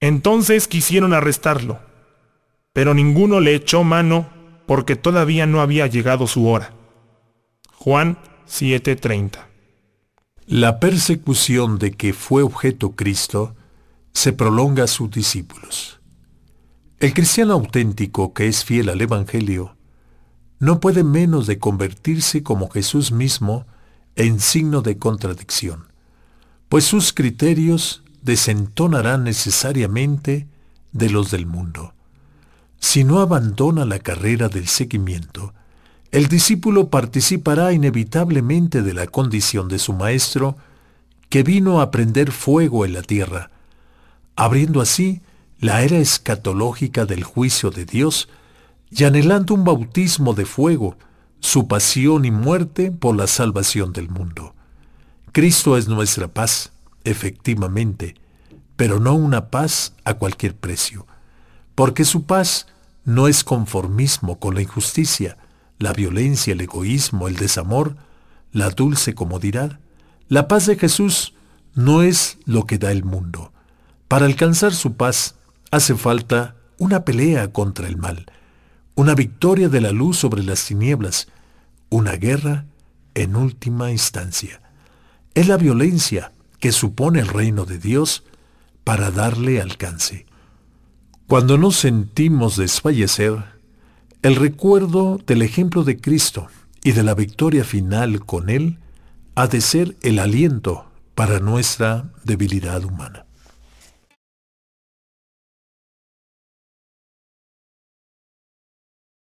Entonces quisieron arrestarlo, pero ninguno le echó mano porque todavía no había llegado su hora. Juan 7:30 La persecución de que fue objeto Cristo se prolonga a sus discípulos. El cristiano auténtico que es fiel al Evangelio no puede menos de convertirse como Jesús mismo en signo de contradicción, pues sus criterios desentonarán necesariamente de los del mundo. Si no abandona la carrera del seguimiento, el discípulo participará inevitablemente de la condición de su maestro, que vino a prender fuego en la tierra, abriendo así la era escatológica del juicio de Dios y anhelando un bautismo de fuego, su pasión y muerte por la salvación del mundo. Cristo es nuestra paz, efectivamente, pero no una paz a cualquier precio, porque su paz no es conformismo con la injusticia, la violencia, el egoísmo, el desamor, la dulce comodidad. La paz de Jesús no es lo que da el mundo. Para alcanzar su paz hace falta una pelea contra el mal, una victoria de la luz sobre las tinieblas, una guerra en última instancia. Es la violencia que supone el reino de Dios para darle alcance. Cuando nos sentimos desfallecer, el recuerdo del ejemplo de Cristo y de la victoria final con Él ha de ser el aliento para nuestra debilidad humana.